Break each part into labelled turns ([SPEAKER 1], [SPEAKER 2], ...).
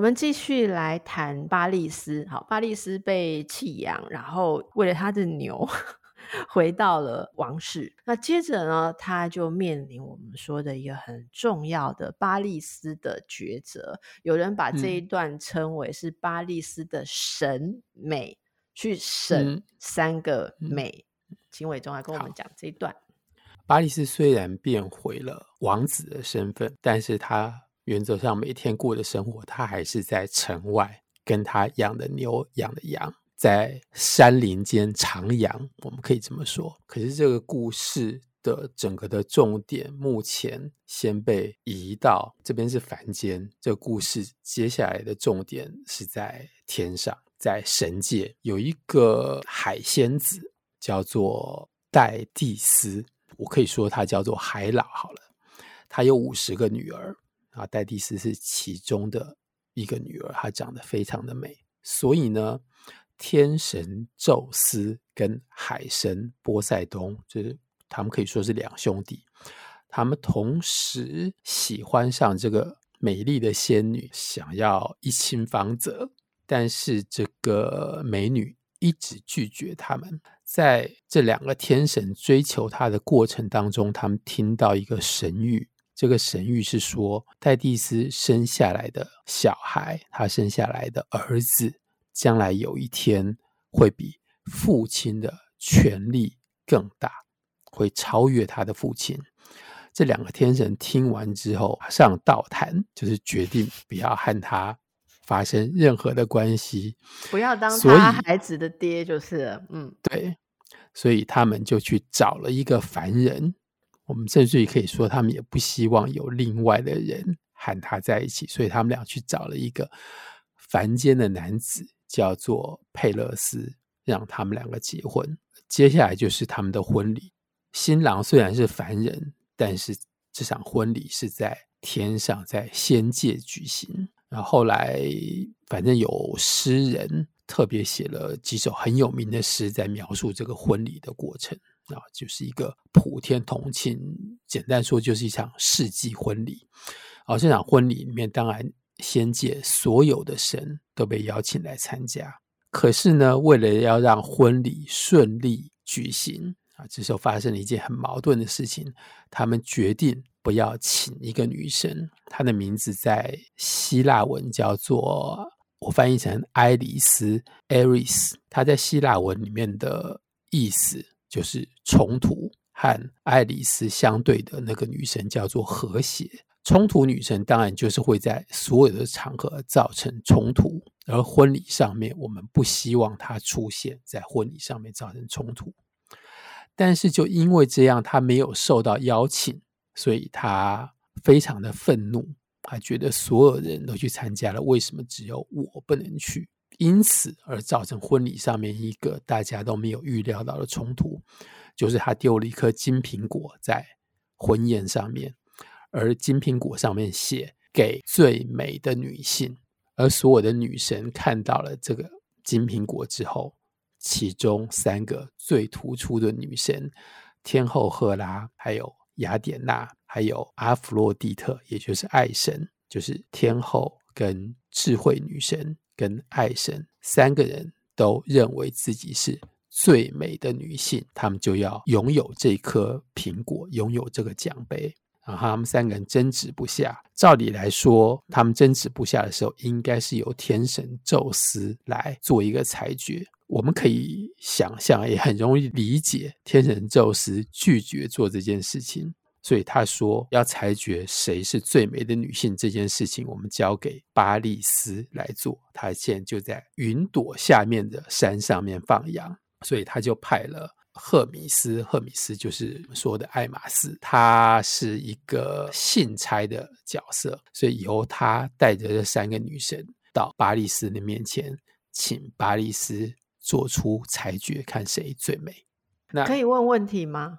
[SPEAKER 1] 我们继续来谈巴利斯。好，巴利斯被弃养，然后为了他的牛。回到了王室，那接着呢，他就面临我们说的一个很重要的巴利斯的抉择。有人把这一段称为是巴利斯的审美，嗯、去审三个美。秦伟忠来跟我们讲这一段。
[SPEAKER 2] 巴利斯虽然变回了王子的身份，但是他原则上每天过的生活，他还是在城外跟他养的牛、养的羊。在山林间徜徉，我们可以这么说。可是这个故事的整个的重点，目前先被移到这边是凡间。这个故事接下来的重点是在天上，在神界有一个海仙子，叫做戴蒂斯。我可以说她叫做海老好了。她有五十个女儿，啊，戴蒂斯是其中的一个女儿，她长得非常的美，所以呢。天神宙斯跟海神波塞冬，就是他们可以说是两兄弟。他们同时喜欢上这个美丽的仙女，想要一亲芳泽，但是这个美女一直拒绝他们。在这两个天神追求她的过程当中，他们听到一个神谕，这个神谕是说，戴蒂斯生下来的小孩，他生下来的儿子。将来有一天会比父亲的权力更大，会超越他的父亲。这两个天神听完之后，马上倒谈，就是决定不要和他发生任何的关系，
[SPEAKER 1] 不要当他孩子的爹，就是嗯，
[SPEAKER 2] 对。所以他们就去找了一个凡人，我们甚至于可以说，他们也不希望有另外的人和他在一起，所以他们俩去找了一个凡间的男子。叫做佩勒斯，让他们两个结婚。接下来就是他们的婚礼。新郎虽然是凡人，但是这场婚礼是在天上，在仙界举行。然后后来，反正有诗人特别写了几首很有名的诗，在描述这个婚礼的过程啊，就是一个普天同庆。简单说，就是一场世纪婚礼。而这场婚礼里面，当然。仙界所有的神都被邀请来参加，可是呢，为了要让婚礼顺利举行啊，这时候发生了一件很矛盾的事情。他们决定不要请一个女神，她的名字在希腊文叫做，我翻译成爱丽丝 （Aris）。她在希腊文里面的意思就是冲突，和爱丽丝相对的那个女神叫做和谐。冲突女神当然就是会在所有的场合造成冲突，而婚礼上面我们不希望她出现在婚礼上面造成冲突。但是就因为这样，她没有受到邀请，所以她非常的愤怒，她觉得所有人都去参加了，为什么只有我不能去？因此而造成婚礼上面一个大家都没有预料到的冲突，就是他丢了一颗金苹果在婚宴上面。而金苹果上面写“给最美的女性”，而所有的女神看到了这个金苹果之后，其中三个最突出的女神——天后赫拉，还有雅典娜，还有阿弗洛狄特，也就是爱神，就是天后跟智慧女神跟爱神三个人都认为自己是最美的女性，他们就要拥有这颗苹果，拥有这个奖杯。然后他们三个人争执不下。照理来说，他们争执不下的时候，应该是由天神宙斯来做一个裁决。我们可以想象，也很容易理解，天神宙斯拒绝做这件事情。所以他说要裁决谁是最美的女性这件事情，我们交给巴利斯来做。他现在就在云朵下面的山上面放羊，所以他就派了。赫米斯，赫米斯就是说的爱马仕，他是一个信差的角色，所以由他带着这三个女神到巴利斯的面前，请巴利斯做出裁决，看谁最美。那
[SPEAKER 1] 可以问问题吗？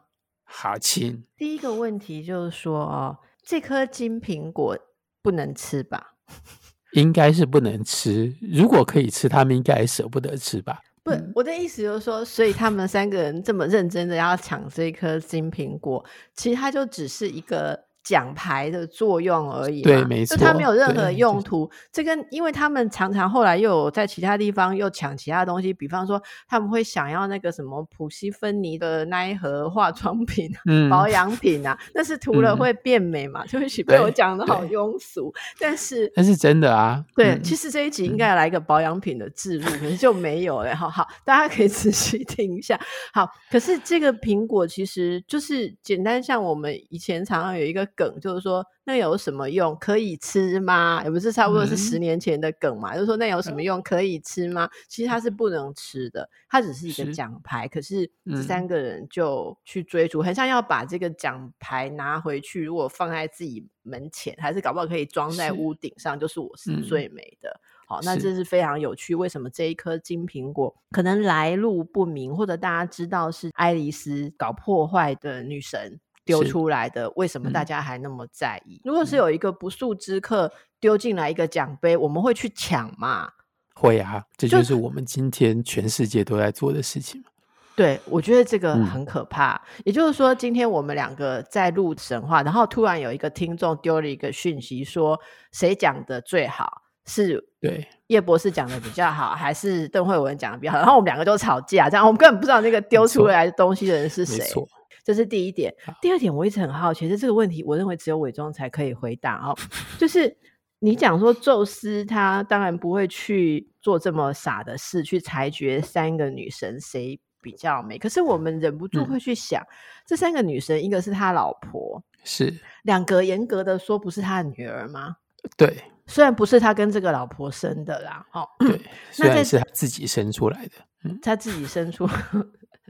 [SPEAKER 2] 好，亲。
[SPEAKER 1] 第一个问题就是说，哦，这颗金苹果不能吃吧？
[SPEAKER 2] 应该是不能吃。如果可以吃，他们应该也舍不得吃吧？
[SPEAKER 1] 不，我的意思就是说，所以他们三个人这么认真的要抢这颗金苹果，其实它就只是一个。奖牌的作用而已，
[SPEAKER 2] 对，没错，
[SPEAKER 1] 就它没有任何用途。这跟因为他们常常后来又有在其他地方又抢其他东西，比方说他们会想要那个什么普西芬尼的那一盒化妆品、嗯、保养品啊，那是涂了会变美嘛？对不起，被我讲的好庸俗，但是
[SPEAKER 2] 那是真的啊。
[SPEAKER 1] 对，嗯、其实这一集应该来一个保养品的置入，嗯、可是就没有了。好好，大家可以仔细听一下。好，可是这个苹果其实就是简单，像我们以前常常有一个。梗就是说，那有什么用？可以吃吗？也不是差不多是十年前的梗嘛？嗯、就是说，那有什么用？可以吃吗？其实它是不能吃的，它只是一个奖牌。是可是这三个人就去追逐，嗯、很像要把这个奖牌拿回去。如果放在自己门前，还是搞不好可以装在屋顶上，是就是我是最美的。嗯、好，那这是非常有趣。为什么这一颗金苹果可能来路不明，或者大家知道是爱丽丝搞破坏的女神？丢出来的，为什么大家还那么在意？嗯、如果是有一个不速之客丢进来一个奖杯，嗯、我们会去抢吗？
[SPEAKER 2] 会啊，这就是我们今天全世界都在做的事情。
[SPEAKER 1] 对，我觉得这个很可怕。嗯、也就是说，今天我们两个在录神话，然后突然有一个听众丢了一个讯息，说谁讲的最好？是对叶博士讲的比较好，还是邓慧文讲的比较好？然后我们两个就吵架，这样我们根本不知道那个丢出来的东西的人是谁。这是第一点。第二点，我一直很好奇，其实这个问题，我认为只有伪装才可以回答哦。就是你讲说，宙斯他当然不会去做这么傻的事，去裁决三个女神谁比较美。可是我们忍不住会去想，嗯、这三个女神，一个是他老婆，
[SPEAKER 2] 是
[SPEAKER 1] 两个，严格的说，不是他的女儿吗？
[SPEAKER 2] 对，
[SPEAKER 1] 虽然不是他跟这个老婆生的啦，哦，
[SPEAKER 2] 对，虽然是他自己生出来的，
[SPEAKER 1] 嗯，他自己生出。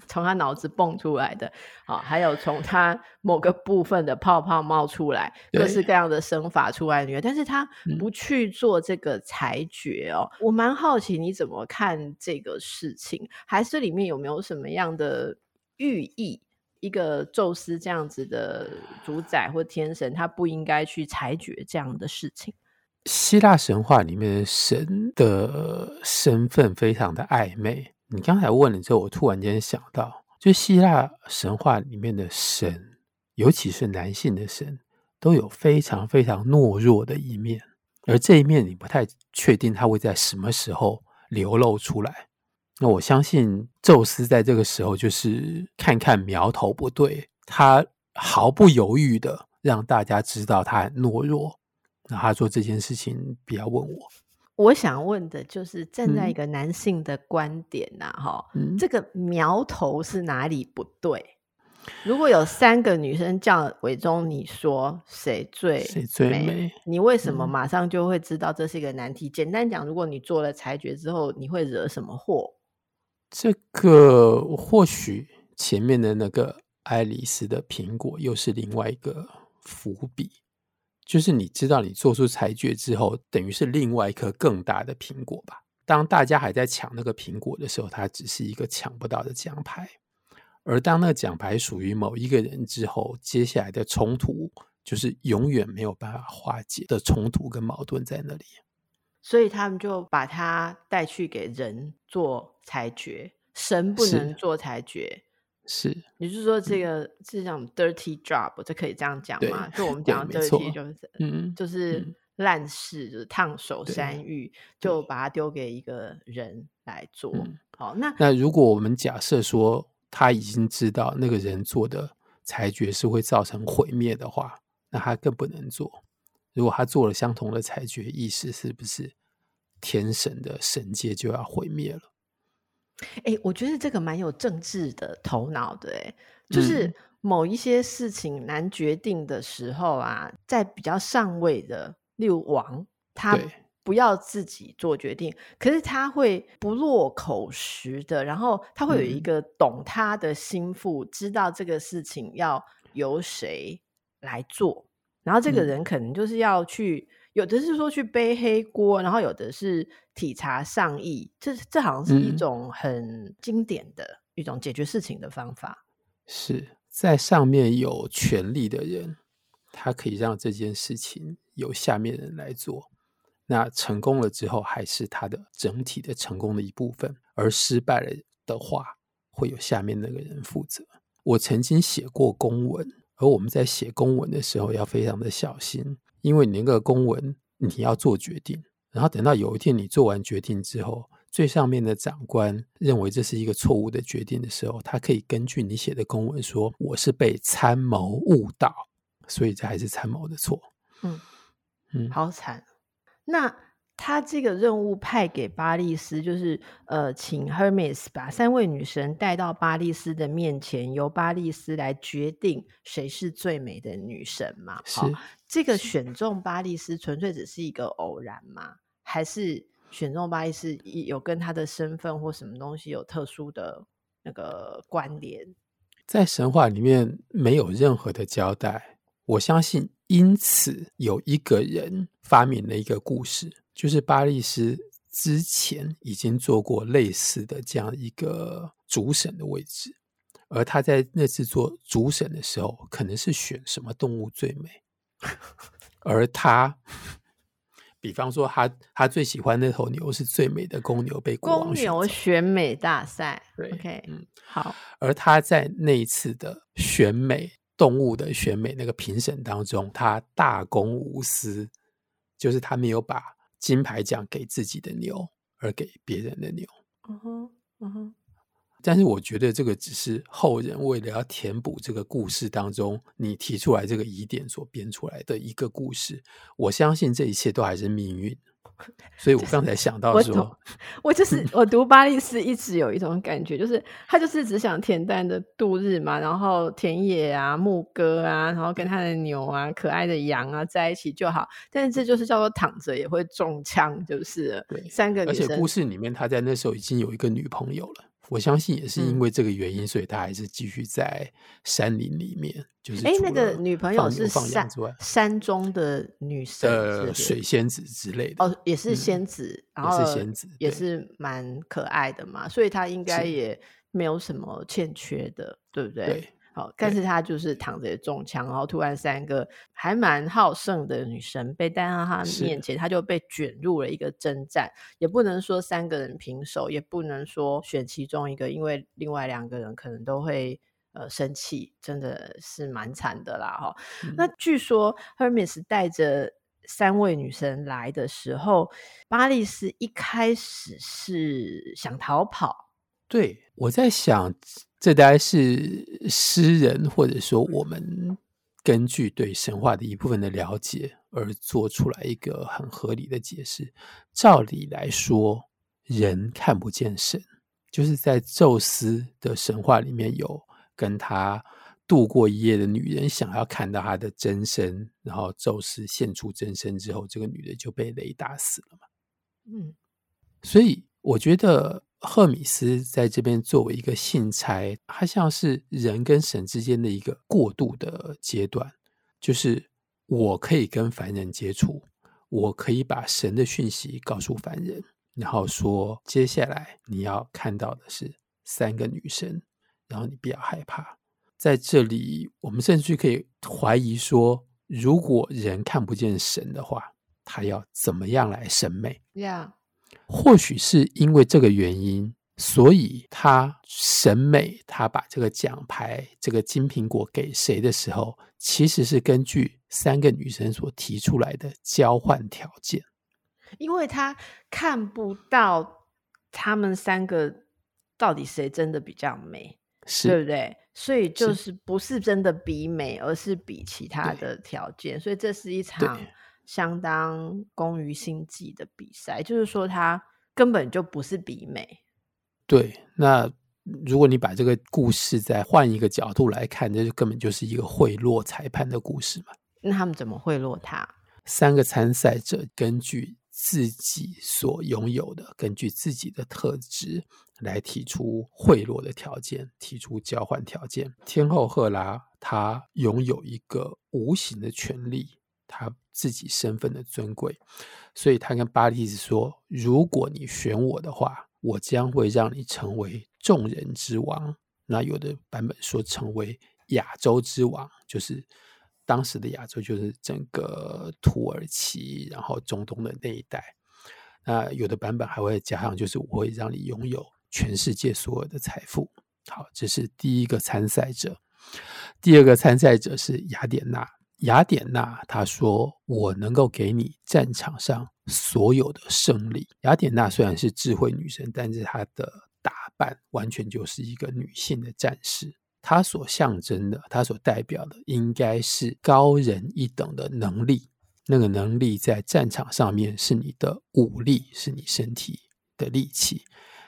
[SPEAKER 1] 从他脑子蹦出来的，好，还有从他某个部分的泡泡冒出来，各式各样的生法出来的女，但是他不去做这个裁决哦。嗯、我蛮好奇你怎么看这个事情，还是里面有没有什么样的寓意？一个宙斯这样子的主宰或天神，他不应该去裁决这样的事情。
[SPEAKER 2] 希腊神话里面的神的身份非常的暧昧。你刚才问了之后，我突然间想到，就希腊神话里面的神，尤其是男性的神，都有非常非常懦弱的一面，而这一面你不太确定他会在什么时候流露出来。那我相信宙斯在这个时候就是看看苗头不对，他毫不犹豫的让大家知道他很懦弱。那他说这件事情，不要问我。
[SPEAKER 1] 我想问的就是站在一个男性的观点呐，哈，这个苗头是哪里不对？如果有三个女生叫伟忠，你说谁最
[SPEAKER 2] 谁最美？
[SPEAKER 1] 你为什么马上就会知道这是一个难题？简单讲，如果你做了裁决之后，你会惹什么祸？
[SPEAKER 2] 这个或许前面的那个爱丽丝的苹果又是另外一个伏笔。就是你知道，你做出裁决之后，等于是另外一颗更大的苹果吧。当大家还在抢那个苹果的时候，它只是一个抢不到的奖牌；而当那个奖牌属于某一个人之后，接下来的冲突就是永远没有办法化解的冲突跟矛盾在那里。
[SPEAKER 1] 所以他们就把它带去给人做裁决，神不能做裁决。
[SPEAKER 2] 是，
[SPEAKER 1] 你是说这个是叫 dirty job，这可以这样讲吗？就我们讲 dirty 就是，嗯，就是烂事，就是烫手山芋，就把它丢给一个人来做。好，那
[SPEAKER 2] 那如果我们假设说他已经知道那个人做的裁决是会造成毁灭的话，那他更不能做。如果他做了相同的裁决，意思是不是天神的神界就要毁灭了？
[SPEAKER 1] 哎、欸，我觉得这个蛮有政治的头脑的，哎，就是某一些事情难决定的时候啊，嗯、在比较上位的，例如王，他不要自己做决定，可是他会不落口实的，然后他会有一个懂他的心腹，嗯、知道这个事情要由谁来做，然后这个人可能就是要去有的是说去背黑锅，然后有的是体察上意，这这好像是一种很经典的一种解决事情的方法。
[SPEAKER 2] 嗯、是在上面有权力的人，他可以让这件事情由下面人来做，那成功了之后，还是他的整体的成功的一部分，而失败了的话，会有下面那个人负责。我曾经写过公文，而我们在写公文的时候要非常的小心，因为你那个公文你要做决定，然后等到有一天你做完决定之后，最上面的长官认为这是一个错误的决定的时候，他可以根据你写的公文说，我是被参谋误导，所以这还是参谋的错。
[SPEAKER 1] 嗯嗯，好惨。那。他这个任务派给巴利斯，就是呃，请 Hermes 把三位女神带到巴利斯的面前，由巴利斯来决定谁是最美的女神嘛？
[SPEAKER 2] 是。
[SPEAKER 1] 哦，这个选中巴利斯纯粹只是一个偶然吗？还是选中巴利斯有跟他的身份或什么东西有特殊的那个关联？
[SPEAKER 2] 在神话里面没有任何的交代。我相信，因此有一个人发明了一个故事。就是巴利斯之前已经做过类似的这样一个主审的位置，而他在那次做主审的时候，可能是选什么动物最美，而他，比方说他他最喜欢那头牛是最美的公牛，被国王
[SPEAKER 1] 公牛选美大赛，
[SPEAKER 2] 对
[SPEAKER 1] ，OK，
[SPEAKER 2] 嗯，
[SPEAKER 1] 好，
[SPEAKER 2] 而他在那一次的选美动物的选美那个评审当中，他大公无私，就是他没有把。金牌奖给自己的牛，而给别人的牛。
[SPEAKER 1] 嗯哼，嗯哼。
[SPEAKER 2] 但是我觉得这个只是后人为了要填补这个故事当中你提出来这个疑点所编出来的一个故事。我相信这一切都还是命运。所以我刚才想到说，
[SPEAKER 1] 我，我就是我读巴利斯一直有一种感觉，就是他就是只想恬淡的度日嘛，然后田野啊、牧歌啊，然后跟他的牛啊、可爱的羊啊在一起就好。但是这就是叫做躺着也会中枪，就是对三个女生。
[SPEAKER 2] 而且故事里面他在那时候已经有一个女朋友了。我相信也是因为这个原因，嗯、所以他还是继续在山林里面。就是哎，
[SPEAKER 1] 那个女朋友是山山中的女神，
[SPEAKER 2] 呃，水仙子之类的。
[SPEAKER 1] 哦，也是仙子，
[SPEAKER 2] 嗯、然后也是仙子，
[SPEAKER 1] 也是蛮可爱的嘛，所以他应该也没有什么欠缺的，对不对？对。好，但是他就是躺着中枪，然后突然三个还蛮好胜的女生被带到他面前，他就被卷入了一个征战。也不能说三个人平手，也不能说选其中一个，因为另外两个人可能都会呃生气，真的是蛮惨的啦哈、嗯。那据说 Hermes 带着三位女生来的时候，巴利斯一开始是想逃跑。
[SPEAKER 2] 对，我在想。这大概是诗人，或者说我们根据对神话的一部分的了解而做出来一个很合理的解释。照理来说，人看不见神，就是在宙斯的神话里面有跟他度过一夜的女人想要看到他的真身，然后宙斯现出真身之后，这个女的就被雷打死了嘛。嗯，所以我觉得。赫米斯在这边作为一个信差，他像是人跟神之间的一个过渡的阶段，就是我可以跟凡人接触，我可以把神的讯息告诉凡人，然后说接下来你要看到的是三个女神，然后你不要害怕。在这里，我们甚至可以怀疑说，如果人看不见神的话，他要怎么样来审美
[SPEAKER 1] ？Yeah.
[SPEAKER 2] 或许是因为这个原因，所以他审美，他把这个奖牌、这个金苹果给谁的时候，其实是根据三个女生所提出来的交换条件。
[SPEAKER 1] 因为他看不到他们三个到底谁真的比较美，是对不对？所以就是不是真的比美，而是比其他的条件。所以这是一场。相当功于心计的比赛，就是说他根本就不是比美。
[SPEAKER 2] 对，那如果你把这个故事再换一个角度来看，这就根本就是一个贿赂裁判的故事嘛。
[SPEAKER 1] 那他们怎么贿赂他？
[SPEAKER 2] 三个参赛者根据自己所拥有的，根据自己的特质来提出贿赂的条件，提出交换条件。天后赫拉她拥有一个无形的权利。他自己身份的尊贵，所以他跟巴利斯说：“如果你选我的话，我将会让你成为众人之王。”那有的版本说成为亚洲之王，就是当时的亚洲，就是整个土耳其，然后中东的那一带。那有的版本还会加上，就是我会让你拥有全世界所有的财富。好，这是第一个参赛者。第二个参赛者是雅典娜。雅典娜她说：“我能够给你战场上所有的胜利。”雅典娜虽然是智慧女神，但是她的打扮完全就是一个女性的战士。她所象征的，她所代表的，应该是高人一等的能力。那个能力在战场上面是你的武力，是你身体的力气；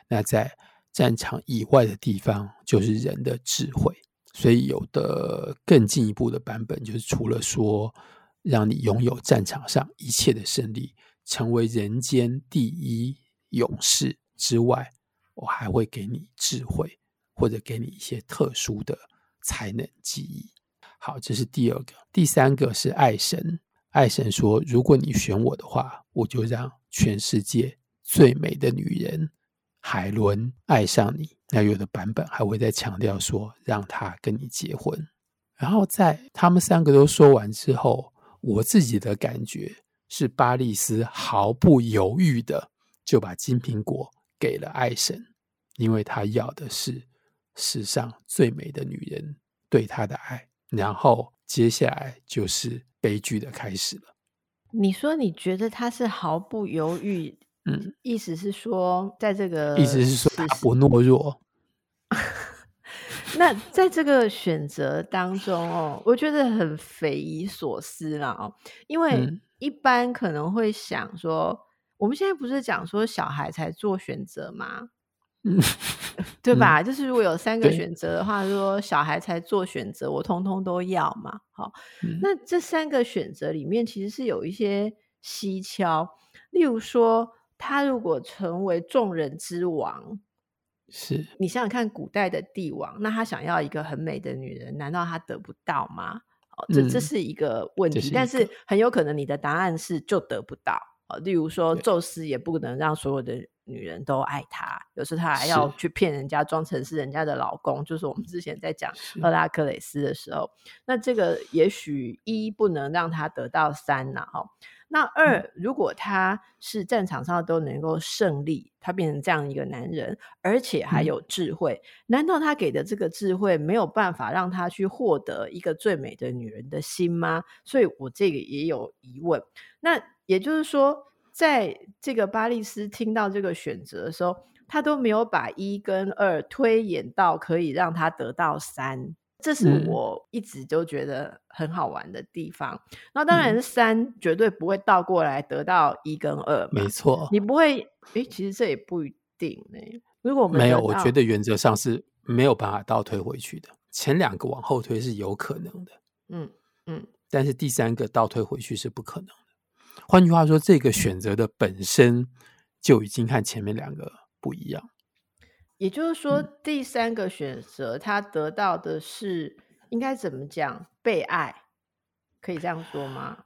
[SPEAKER 2] 那在战场以外的地方，就是人的智慧。所以有的更进一步的版本，就是除了说让你拥有战场上一切的胜利，成为人间第一勇士之外，我还会给你智慧，或者给你一些特殊的才能技艺。好，这是第二个。第三个是爱神。爱神说：“如果你选我的话，我就让全世界最美的女人海伦爱上你。”那有的版本还会再强调说，让他跟你结婚。然后在他们三个都说完之后，我自己的感觉是，巴利斯毫不犹豫的就把金苹果给了爱神，因为他要的是世上最美的女人对他的爱。然后接下来就是。悲剧的开始了。
[SPEAKER 1] 你说你觉得他是毫不犹豫，嗯，意思是说，在这个
[SPEAKER 2] 意思是说他不懦弱。
[SPEAKER 1] 那在这个选择当中哦，我觉得很匪夷所思了哦，因为一般可能会想说，嗯、我们现在不是讲说小孩才做选择吗？嗯，对吧？嗯、就是如果有三个选择的话，说小孩才做选择，我通通都要嘛。好，嗯、那这三个选择里面其实是有一些蹊跷，例如说，他如果成为众人之王，
[SPEAKER 2] 是
[SPEAKER 1] 你想想看，古代的帝王，那他想要一个很美的女人，难道他得不到吗？哦，这这是一个问题，但是很有可能你的答案是就得不到。例如说，宙斯也不能让所有的。女人都爱他，有时他还要去骗人家，装成是人家的老公。就是我们之前在讲赫拉克雷斯的时候，那这个也许一不能让他得到三呐，哈。那二，嗯、如果他是战场上都能够胜利，他变成这样一个男人，而且还有智慧，嗯、难道他给的这个智慧没有办法让他去获得一个最美的女人的心吗？所以我这个也有疑问。那也就是说。在这个巴利斯听到这个选择的时候，他都没有把一跟二推演到可以让他得到三，这是我一直都觉得很好玩的地方。嗯、那当然，三绝对不会倒过来得到一跟二，
[SPEAKER 2] 没错。
[SPEAKER 1] 你不会，诶，其实这也不一定呢。如果我们
[SPEAKER 2] 没有，我觉得原则上是没有办法倒推回去的。前两个往后推是有可能的，嗯嗯，但是第三个倒推回去是不可能的。换句话说，这个选择的本身就已经和前面两个不一样。
[SPEAKER 1] 也就是说，嗯、第三个选择他得到的是应该怎么讲？被爱，可以这样说吗？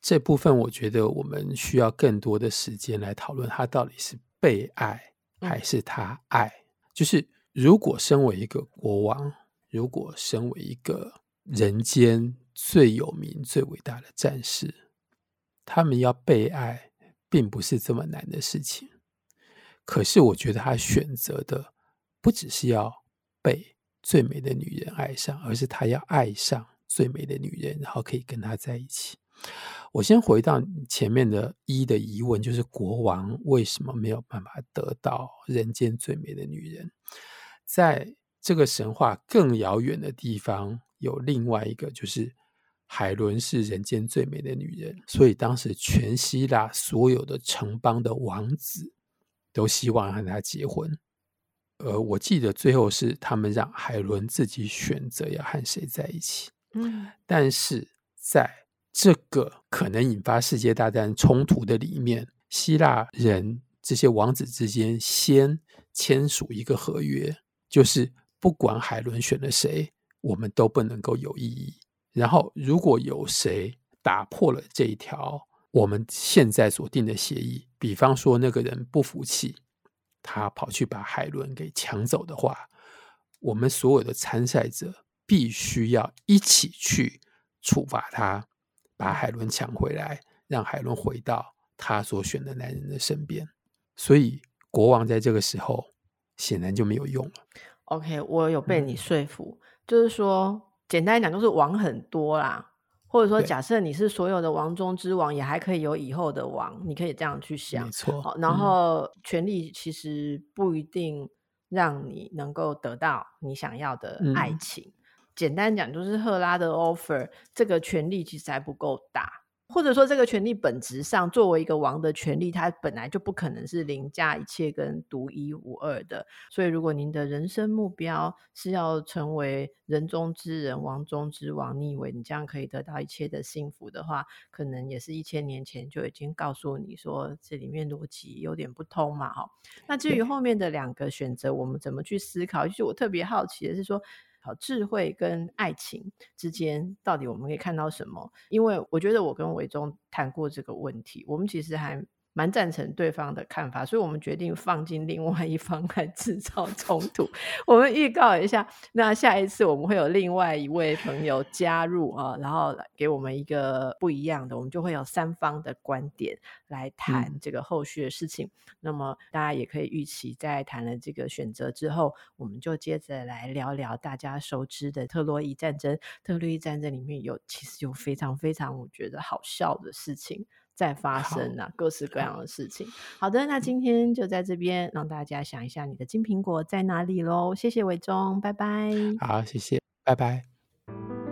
[SPEAKER 2] 这部分我觉得我们需要更多的时间来讨论，他到底是被爱还是他爱。嗯、就是如果身为一个国王，如果身为一个人间最有名、最伟大的战士。他们要被爱，并不是这么难的事情。可是，我觉得他选择的不只是要被最美的女人爱上，而是他要爱上最美的女人，然后可以跟她在一起。我先回到前面的一的疑问，就是国王为什么没有办法得到人间最美的女人？在这个神话更遥远的地方，有另外一个，就是。海伦是人间最美的女人，所以当时全希腊所有的城邦的王子都希望和他结婚。呃，我记得最后是他们让海伦自己选择要和谁在一起。嗯，但是在这个可能引发世界大战冲突的里面，希腊人这些王子之间先签署一个合约，就是不管海伦选了谁，我们都不能够有异议。然后，如果有谁打破了这一条我们现在所定的协议。比方说，那个人不服气，他跑去把海伦给抢走的话，我们所有的参赛者必须要一起去处罚他，把海伦抢回来，让海伦回到他所选的男人的身边。所以，国王在这个时候显然就没有用了。
[SPEAKER 1] OK，我有被你说服，嗯、就是说，简单来讲，就是王很多啦，或者说，假设你是所有的王中之王，也还可以有以后的王，你可以这样去想。
[SPEAKER 2] 没错。
[SPEAKER 1] 好，然后权力其实不一定让你能够得到你想要的爱情。嗯、简单讲，就是赫拉的 offer，这个权力其实还不够大。或者说，这个权利本质上，作为一个王的权利，它本来就不可能是凌驾一切跟独一无二的。所以，如果您的人生目标是要成为人中之人、王中之王，你以为你这样可以得到一切的幸福的话，可能也是一千年前就已经告诉你说，这里面逻辑有点不通嘛。哈，那至于后面的两个选择，我们怎么去思考？就是我特别好奇的是说。好，智慧跟爱情之间到底我们可以看到什么？因为我觉得我跟伟忠谈过这个问题，我们其实还。蛮赞成对方的看法，所以我们决定放进另外一方来制造冲突。我们预告一下，那下一次我们会有另外一位朋友加入啊，然后给我们一个不一样的，我们就会有三方的观点来谈这个后续的事情。嗯、那么大家也可以预期，在谈了这个选择之后，我们就接着来聊聊大家熟知的特洛伊战争。特洛伊战争里面有其实有非常非常我觉得好笑的事情。在发生啊，各式各样的事情。好，的，那今天就在这边让大家想一下，你的金苹果在哪里喽？谢谢伟忠，拜拜。
[SPEAKER 2] 好，谢谢，拜拜。